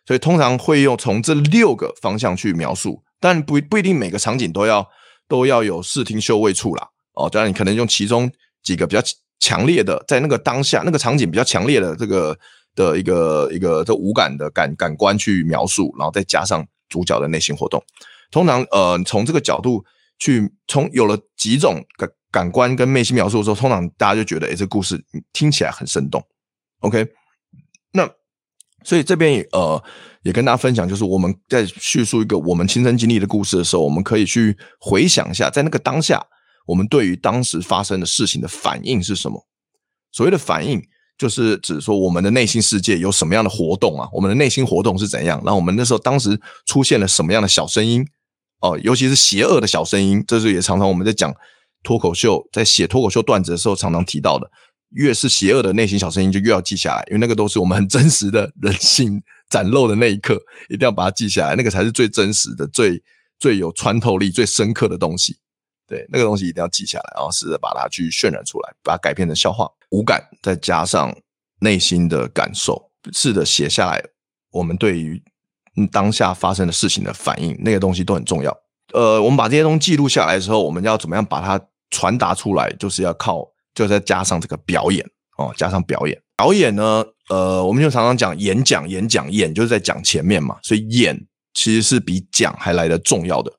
所以通常会用从这六个方向去描述，但不不一定每个场景都要都要有视听嗅味触啦。哦，当然你可能用其中几个比较强烈的，在那个当下那个场景比较强烈的这个的一个一个这五感的感感官去描述，然后再加上主角的内心活动。通常呃从这个角度去从有了几种感感官跟内心描述的时候，通常大家就觉得，哎，这故事听起来很生动。OK，那所以这边也呃也跟大家分享，就是我们在叙述一个我们亲身经历的故事的时候，我们可以去回想一下，在那个当下，我们对于当时发生的事情的反应是什么？所谓的反应，就是指说我们的内心世界有什么样的活动啊？我们的内心活动是怎样？那我们那时候当时出现了什么样的小声音？哦，尤其是邪恶的小声音，这是也常常我们在讲脱口秀，在写脱口秀段子的时候常常提到的。越是邪恶的内心小声音，就越要记下来，因为那个都是我们很真实的人性展露的那一刻，一定要把它记下来，那个才是最真实的、最最有穿透力、最深刻的东西。对，那个东西一定要记下来，然后试着把它去渲染出来，把它改编成笑话。五感再加上内心的感受，试着写下来，我们对于当下发生的事情的反应，那个东西都很重要。呃，我们把这些东西记录下来的时候，我们要怎么样把它传达出来？就是要靠。就再加上这个表演哦，加上表演，表演呢，呃，我们就常常讲演讲，演讲，演就是在讲前面嘛，所以演其实是比讲还来得重要的。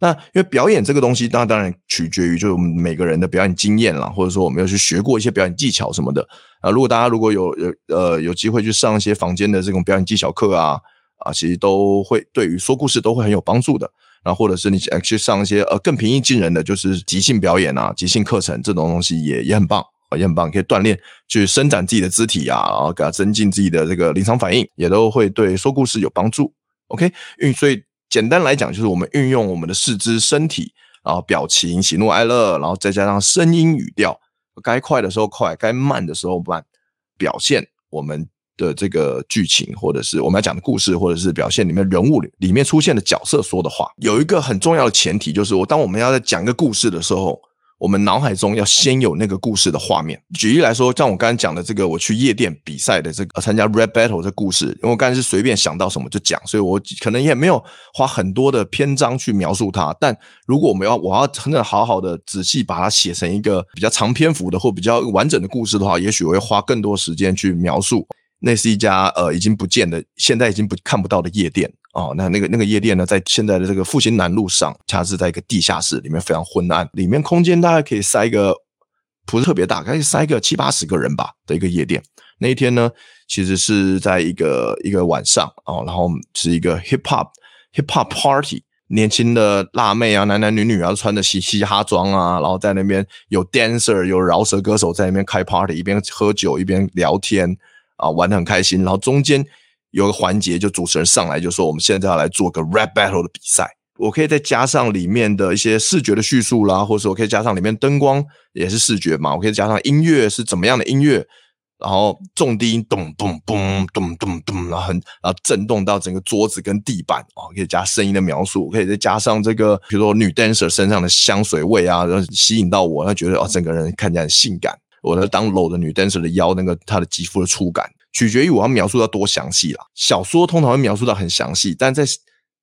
那因为表演这个东西，当然当然取决于就是我们每个人的表演经验啦，或者说我们要去学过一些表演技巧什么的啊。如果大家如果有有呃有机会去上一些房间的这种表演技巧课啊啊，其实都会对于说故事都会很有帮助的。然后或者是你去上一些呃更平易近人的，就是即兴表演啊、即兴课程这种东西也也很棒，也很棒，可以锻炼去伸展自己的肢体啊，然后给它增进自己的这个临场反应，也都会对说故事有帮助。OK，运所以简单来讲，就是我们运用我们的四肢、身体，然后表情、喜怒哀乐，然后再加上声音、语调，该快的时候快，该慢的时候慢，表现我们。的这个剧情，或者是我们要讲的故事，或者是表现里面人物里面出现的角色说的话，有一个很重要的前提，就是我当我们要在讲一个故事的时候，我们脑海中要先有那个故事的画面。举例来说，像我刚才讲的这个，我去夜店比赛的这个参加 rap battle 这故事，因为我刚才是随便想到什么就讲，所以我可能也没有花很多的篇章去描述它。但如果我们要我要真的好好的仔细把它写成一个比较长篇幅的或比较完整的故事的话，也许我会花更多时间去描述。那是一家呃已经不见的，现在已经不看不到的夜店哦。那那个那个夜店呢，在现在的这个复兴南路上，它是在一个地下室，里面非常昏暗，里面空间大概可以塞一个不是特别大，可以塞个七八十个人吧的一个夜店。那一天呢，其实是在一个一个晚上哦，然后是一个 hip hop hip hop party，年轻的辣妹啊，男男女女啊，穿着嘻嘻哈装啊，然后在那边有 dancer 有饶舌歌手在那边开 party，一边喝酒一边聊天。啊，玩的很开心，然后中间有个环节，就主持人上来就说：“我们现在要来做个 rap battle 的比赛。”我可以再加上里面的一些视觉的叙述啦，或者说我可以加上里面灯光也是视觉嘛，我可以加上音乐是怎么样的音乐，然后重低音咚咚咚咚咚咚，然后很然后震动到整个桌子跟地板啊，可以加声音的描述，可以再加上这个，比如说女 dancer 身上的香水味啊，然后吸引到我，他觉得哦，整个人看起来很性感。我的当搂的女 dancer 的腰，那个她的肌肤的触感，取决于我要描述到多详细啦。小说通常会描述到很详细，但在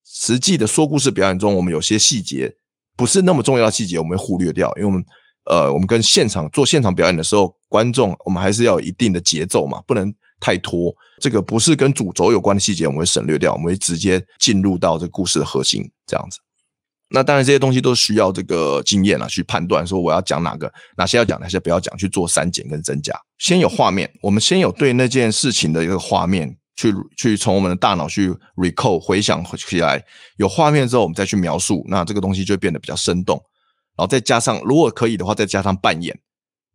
实际的说故事表演中，我们有些细节不是那么重要的细节，我们会忽略掉，因为我们呃，我们跟现场做现场表演的时候，观众我们还是要有一定的节奏嘛，不能太拖。这个不是跟主轴有关的细节，我们会省略掉，我们会直接进入到这故事的核心，这样子。那当然，这些东西都需要这个经验啊，去判断说我要讲哪个，哪些要讲，哪些不要讲，去做删减跟增加。先有画面，我们先有对那件事情的一个画面，去去从我们的大脑去 recall 回想起来。有画面之后，我们再去描述，那这个东西就会变得比较生动。然后再加上，如果可以的话，再加上扮演，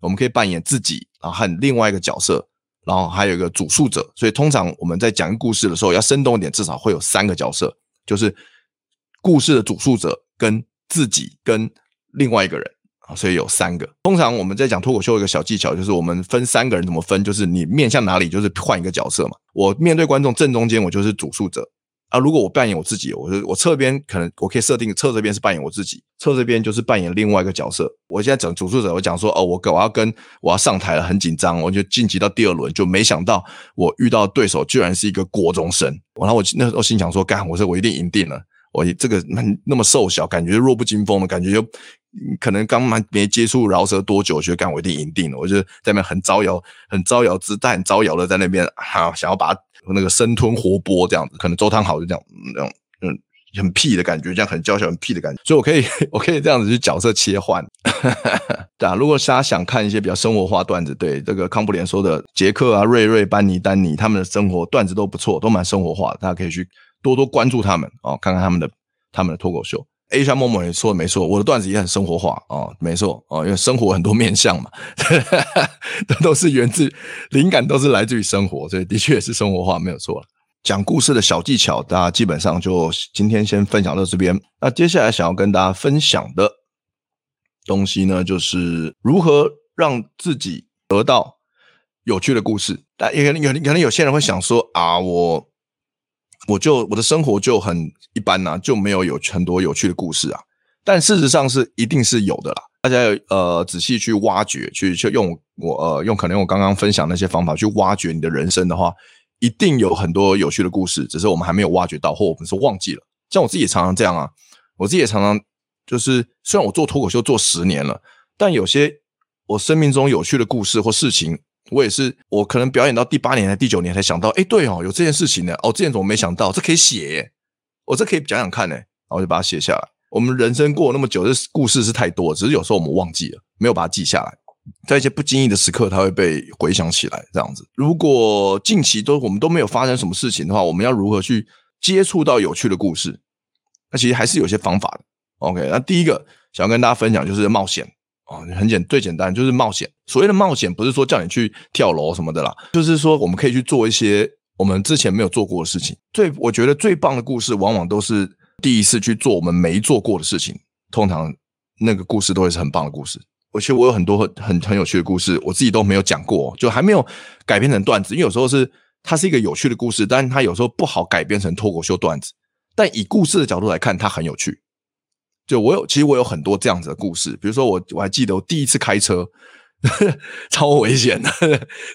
我们可以扮演自己啊和另外一个角色，然后还有一个主述者。所以通常我们在讲故事的时候，要生动一点，至少会有三个角色，就是。故事的主述者跟自己跟另外一个人啊，所以有三个。通常我们在讲脱口秀一个小技巧，就是我们分三个人怎么分，就是你面向哪里，就是换一个角色嘛。我面对观众正中间，我就是主述者啊。如果我扮演我自己，我就我侧边可能我可以设定侧这边是扮演我自己，侧这边就是扮演另外一个角色。我现在整主述者，我讲说哦，我我要跟我要上台了，很紧张，我就晋级到第二轮，就没想到我遇到对手居然是一个国中生。然后我那时候心想说，干，我说我一定赢定了。我这个那么瘦小，感觉弱不禁风的感觉，就可能刚没没接触饶舌多久，觉得干我一定赢定了。我就在那边很招摇、很招摇姿态、很招摇的在那边哈、啊，想要把那个生吞活剥这样子。可能周汤豪就这样，那种嗯，很屁的感觉，这样很娇小、很屁的感觉，所以我可以 *laughs* 我可以这样子去角色切换。*laughs* 对啊，如果大家想看一些比较生活化段子，对这个康普连说的杰克啊、瑞瑞、班尼、丹尼他们的生活段子都不错，都蛮生活化的，大家可以去多多关注他们哦，看看他们的他们的脱口秀。A 山默默也说的没错，我的段子也很生活化哦，没错哦，因为生活很多面向嘛，*laughs* 这都是源自灵感，都是来自于生活，所以的确是生活化，没有错。讲故事的小技巧，大家基本上就今天先分享到这边。那接下来想要跟大家分享的东西呢，就是如何让自己得到有趣的故事。但也可能有可能有些人会想说啊，我我就我的生活就很一般呐、就没有有很多有趣的故事啊。但事实上是一定是有的啦。大家呃仔细去挖掘，去去用我呃用可能我刚刚分享那些方法去挖掘你的人生的话。一定有很多有趣的故事，只是我们还没有挖掘到，或我们是忘记了。像我自己也常常这样啊，我自己也常常就是，虽然我做脱口秀做十年了，但有些我生命中有趣的故事或事情，我也是我可能表演到第八年还第九年才想到，哎，对哦，有这件事情呢，哦，之前怎么没想到？这可以写耶，我这可以讲讲看呢，然后就把它写下来。我们人生过那么久，这故事是太多，只是有时候我们忘记了，没有把它记下来。在一些不经意的时刻，它会被回想起来。这样子，如果近期都我们都没有发生什么事情的话，我们要如何去接触到有趣的故事？那其实还是有些方法的。OK，那第一个想要跟大家分享就是冒险哦，很简最简单就是冒险。所谓的冒险，不是说叫你去跳楼什么的啦，就是说我们可以去做一些我们之前没有做过的事情。最我觉得最棒的故事，往往都是第一次去做我们没做过的事情。通常那个故事都会是很棒的故事。而且我有很多很很很有趣的故事，我自己都没有讲过，就还没有改编成段子。因为有时候是它是一个有趣的故事，但是它有时候不好改编成脱口秀段子。但以故事的角度来看，它很有趣。就我有，其实我有很多这样子的故事。比如说我我还记得我第一次开车，*laughs* 超危险的，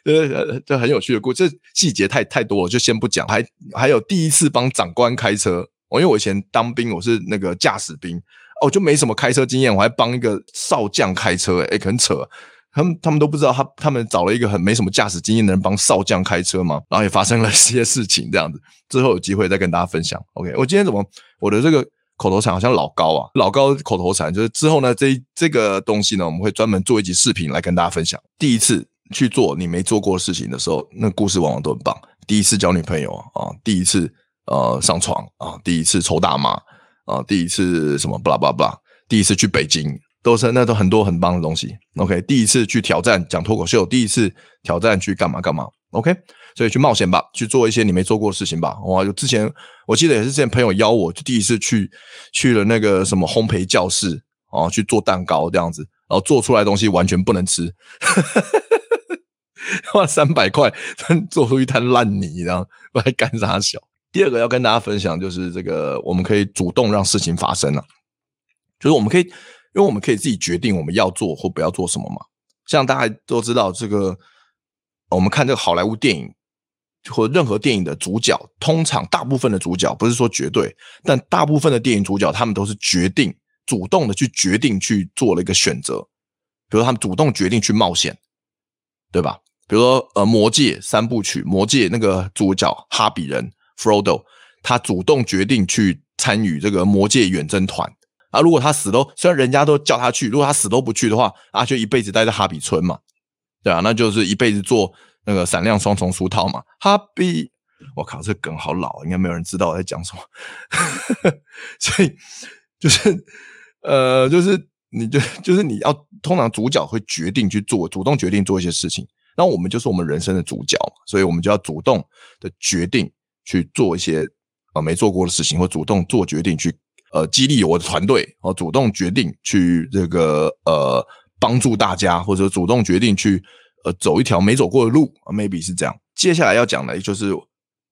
呃，这很有趣的故事。这细节太太多了，就先不讲。还还有第一次帮长官开车，我因为我以前当兵，我是那个驾驶兵。哦，就没什么开车经验，我还帮一个少将开车，诶，诶很扯，他们他们都不知道他他们找了一个很没什么驾驶经验的人帮少将开车嘛，然后也发生了一些事情，这样子，之后有机会再跟大家分享。OK，我今天怎么我的这个口头禅好像老高啊，老高口头禅就是之后呢，这这个东西呢，我们会专门做一集视频来跟大家分享。第一次去做你没做过的事情的时候，那故事往往都很棒。第一次交女朋友啊，第一次呃上床啊，第一次抽大麻。啊，第一次什么巴拉巴拉巴拉，第一次去北京，都是那都很多很棒的东西。OK，第一次去挑战讲脱口秀，第一次挑战去干嘛干嘛。OK，所以去冒险吧，去做一些你没做过的事情吧。哇，就之前我记得也是之前朋友邀我，就第一次去去了那个什么烘焙教室啊，去做蛋糕这样子，然后做出来的东西完全不能吃，*laughs* 花三百块 *laughs* 做出一滩烂泥，这样不还干啥小？第二个要跟大家分享就是这个，我们可以主动让事情发生了，就是我们可以，因为我们可以自己决定我们要做或不要做什么嘛。像大家都知道，这个我们看这个好莱坞电影或任何电影的主角，通常大部分的主角不是说绝对，但大部分的电影主角他们都是决定主动的去决定去做了一个选择，比如他们主动决定去冒险，对吧？比如说呃，《魔戒》三部曲，《魔戒》那个主角哈比人。Frodo，他主动决定去参与这个魔戒远征团啊！如果他死都，虽然人家都叫他去，如果他死都不去的话，啊，就一辈子待在哈比村嘛，对啊，那就是一辈子做那个闪亮双重书套嘛。哈比，我靠，这梗好老，应该没有人知道我在讲什么。*laughs* 所以就是呃，就是你就就是你要通常主角会决定去做，主动决定做一些事情，那我们就是我们人生的主角，所以我们就要主动的决定。去做一些呃没做过的事情，或主动做决定去呃激励我的团队，或主动决定去这个呃帮助大家，或者主动决定去呃走一条没走过的路，maybe 是这样。接下来要讲的就是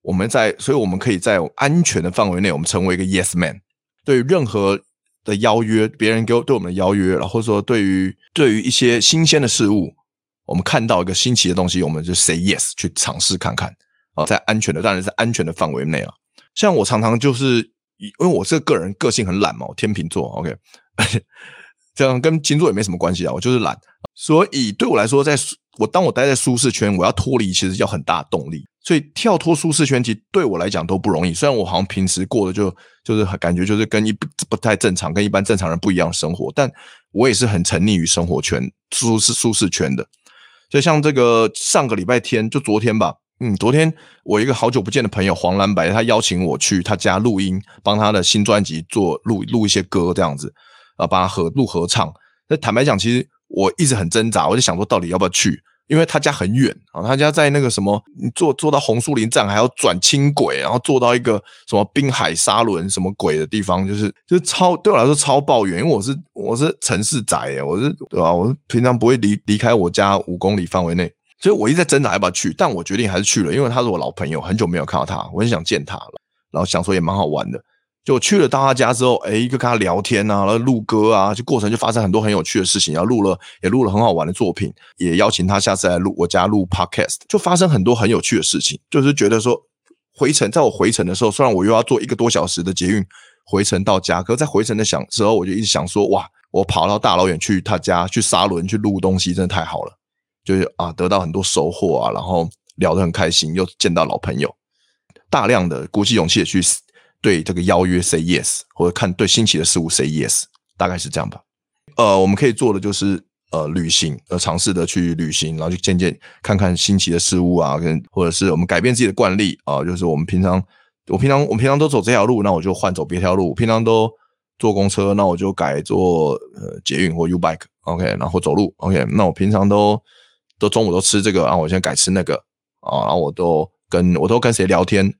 我们在，所以我们可以在安全的范围内，我们成为一个 yes man。对于任何的邀约，别人给我对我们的邀约，然后或者说对于对于一些新鲜的事物，我们看到一个新奇的东西，我们就 say yes 去尝试看看。啊，在安全的，当然是安全的范围内啊。像我常常就是，因为我这个人个性很懒嘛，我天秤座，OK，这样跟星座也没什么关系啊，我就是懒。所以对我来说，在我当我待在舒适圈，我要脱离其实要很大的动力。所以跳脱舒适圈，其实对我来讲都不容易。虽然我好像平时过的就就是感觉就是跟一不太正常，跟一般正常人不一样生活，但我也是很沉溺于生活圈舒适舒适圈的。就像这个上个礼拜天，就昨天吧，嗯，昨天我一个好久不见的朋友黄蓝白，他邀请我去他家录音，帮他的新专辑做录录一些歌这样子，啊，帮他合录合唱。那坦白讲，其实我一直很挣扎，我就想说到底要不要去。因为他家很远啊，他家在那个什么，坐坐到红树林站还要转轻轨，然后坐到一个什么滨海沙轮什么鬼的地方，就是就是超对我来说超爆远，因为我是我是城市宅，我是对吧？我平常不会离离开我家五公里范围内，所以我一直在挣扎要不要去，但我决定还是去了，因为他是我老朋友，很久没有看到他，我很想见他了，然后想说也蛮好玩的。就去了到他家之后，哎，一个跟他聊天啊，然后录歌啊，就过程就发生很多很有趣的事情，然后录了也录了很好玩的作品，也邀请他下次来录我家录 podcast，就发生很多很有趣的事情。就是觉得说回程，在我回程的时候，虽然我又要坐一个多小时的捷运回程到家，可是在回程的想时候，我就一直想说，哇，我跑到大老远去他家去沙仑去录东西，真的太好了，就是啊，得到很多收获啊，然后聊得很开心，又见到老朋友，大量的鼓起勇气的去。对这个邀约 say yes，或者看对新奇的事物 say yes，大概是这样吧。呃，我们可以做的就是呃旅行，呃尝试的去旅行，然后去见见看看新奇的事物啊，跟或者是我们改变自己的惯例啊，就是我们平常我平常我平常都走这条路，那我就换走别条路。平常都坐公车，那我就改坐呃捷运或 U bike，OK，然后走路，OK。那我平常都都中午都吃这个，然后我现在改吃那个啊，然后我都跟我都跟谁聊天。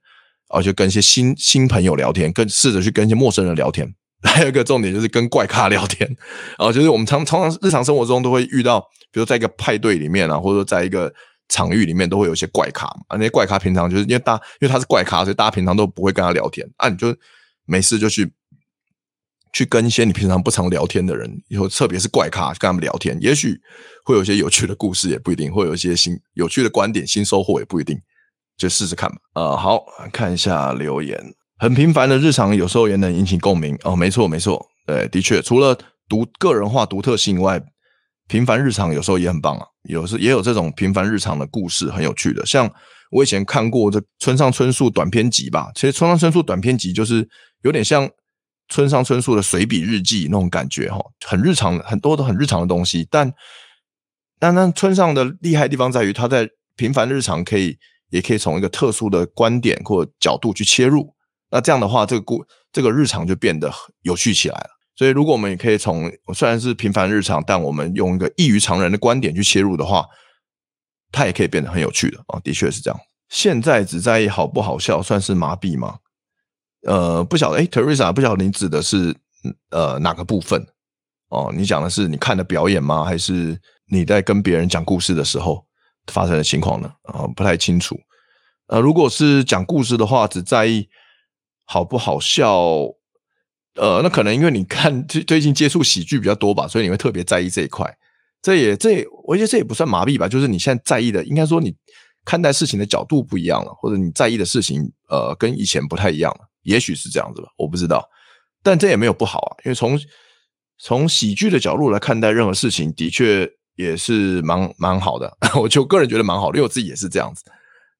然后就跟一些新新朋友聊天，跟试着去跟一些陌生人聊天。*laughs* 还有一个重点就是跟怪咖聊天。然后就是我们常常常日常生活中都会遇到，比如在一个派对里面啊，或者说在一个场域里面，都会有一些怪咖嘛。啊，那些怪咖平常就是因为大，因为他是怪咖，所以大家平常都不会跟他聊天。啊，你就没事就去去跟一些你平常不常聊天的人，以后特别是怪咖，跟他们聊天，也许会有一些有趣的故事，也不一定会有一些新有趣的观点、新收获，也不一定。就试试看吧。呃，好，看一下留言。很平凡的日常，有时候也能引起共鸣。哦，没错，没错。对，的确，除了独个人化、独特性以外，平凡日常有时候也很棒啊。有时也有这种平凡日常的故事，很有趣的。像我以前看过这村上春树短篇集吧。其实村上春树短篇集就是有点像村上春树的随笔日记那种感觉哈，很日常，很多都很日常的东西。但但那村上的厉害地方在于，他在平凡日常可以。也可以从一个特殊的观点或角度去切入，那这样的话，这个故这个日常就变得有趣起来了。所以，如果我们也可以从虽然是平凡日常，但我们用一个异于常人的观点去切入的话，它也可以变得很有趣的啊。的确是这样。现在只在意好不好笑，算是麻痹吗？呃，不晓得。诶，Teresa，不晓得你指的是呃哪个部分？哦，你讲的是你看的表演吗？还是你在跟别人讲故事的时候？发生的情况呢？啊，不太清楚。呃，如果是讲故事的话，只在意好不好笑，呃，那可能因为你看 *laughs* 最最近接触喜剧比较多吧，所以你会特别在意这一块。这也这，我觉得这也不算麻痹吧，就是你现在在意的，应该说你看待事情的角度不一样了，或者你在意的事情，呃，跟以前不太一样了。也许是这样子吧，我不知道。但这也没有不好啊，因为从从喜剧的角度来看待任何事情，的确。也是蛮蛮好的，*laughs* 我就个人觉得蛮好的，因为我自己也是这样子，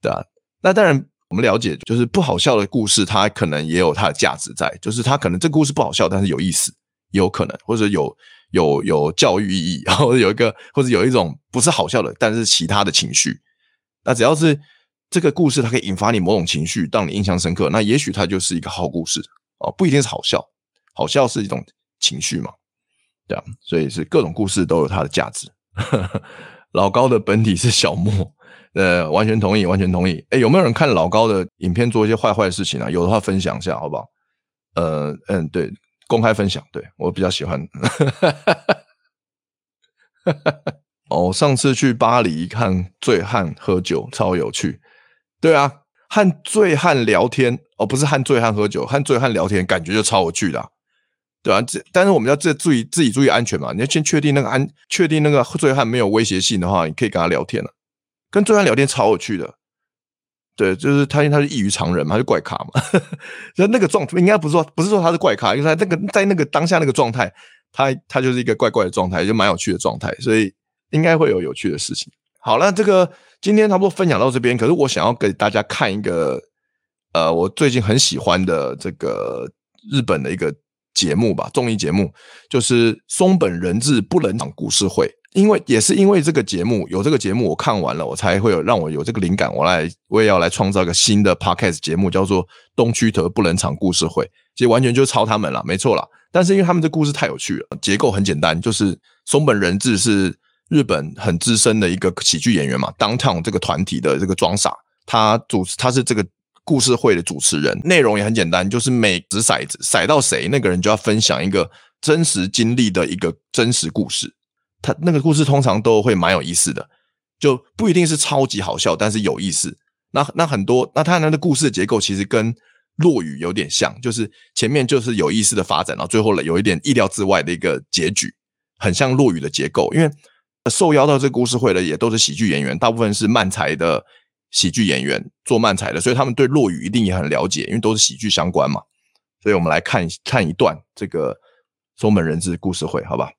对啊。那当然，我们了解，就是不好笑的故事，它可能也有它的价值在，就是它可能这个故事不好笑，但是有意思，有可能，或者有有有教育意义，*laughs* 然后有一个或者有一种不是好笑的，但是其他的情绪。那只要是这个故事，它可以引发你某种情绪，让你印象深刻，那也许它就是一个好故事哦，不一定是好笑，好笑是一种情绪嘛，对啊，所以是各种故事都有它的价值。*laughs* 老高的本体是小莫，呃，完全同意，完全同意。哎，有没有人看老高的影片做一些坏坏的事情啊？有的话分享一下，好不好？呃，嗯，对，公开分享，对，我比较喜欢。*laughs* 哦，上次去巴黎看醉汉喝酒，超有趣。对啊，和醉汉聊天，哦，不是和醉汉喝酒，和醉汉聊天，感觉就超有趣的。对啊，这但是我们要自注意自己注意安全嘛。你要先确定那个安，确定那个醉汉没有威胁性的话，你可以跟他聊天了。跟醉汉聊天超有趣的，对，就是他因为他是异于常人嘛，他是怪咖嘛。*laughs* 就那个状态，应该不是说不是说他是怪咖，因为他那个在那个当下那个状态，他他就是一个怪怪的状态，就蛮有趣的状态，所以应该会有有趣的事情。好了，这个今天差不多分享到这边。可是我想要给大家看一个，呃，我最近很喜欢的这个日本的一个节目吧，综艺节目，就是松本人志不冷场故事会。因为也是因为这个节目有这个节目，我看完了，我才会有让我有这个灵感，我来我也要来创造一个新的 podcast 节目，叫做东区德不冷场故事会。其实完全就是抄他们了，没错啦。但是因为他们这故事太有趣了，结构很简单，就是松本人志是日本很资深的一个喜剧演员嘛，Downtown 这个团体的这个装傻，他主持他是这个故事会的主持人，内容也很简单，就是每掷骰子骰到谁，那个人就要分享一个真实经历的一个真实故事。他那个故事通常都会蛮有意思的，就不一定是超级好笑，但是有意思。那那很多，那他那个故事的结构其实跟落雨有点像，就是前面就是有意思的发展，然后最后有一点意料之外的一个结局，很像落雨的结构。因为受邀到这个故事会的也都是喜剧演员，大部分是漫才的喜剧演员做漫才的，所以他们对落雨一定也很了解，因为都是喜剧相关嘛。所以我们来看看一段这个松本人志故事会，好吧？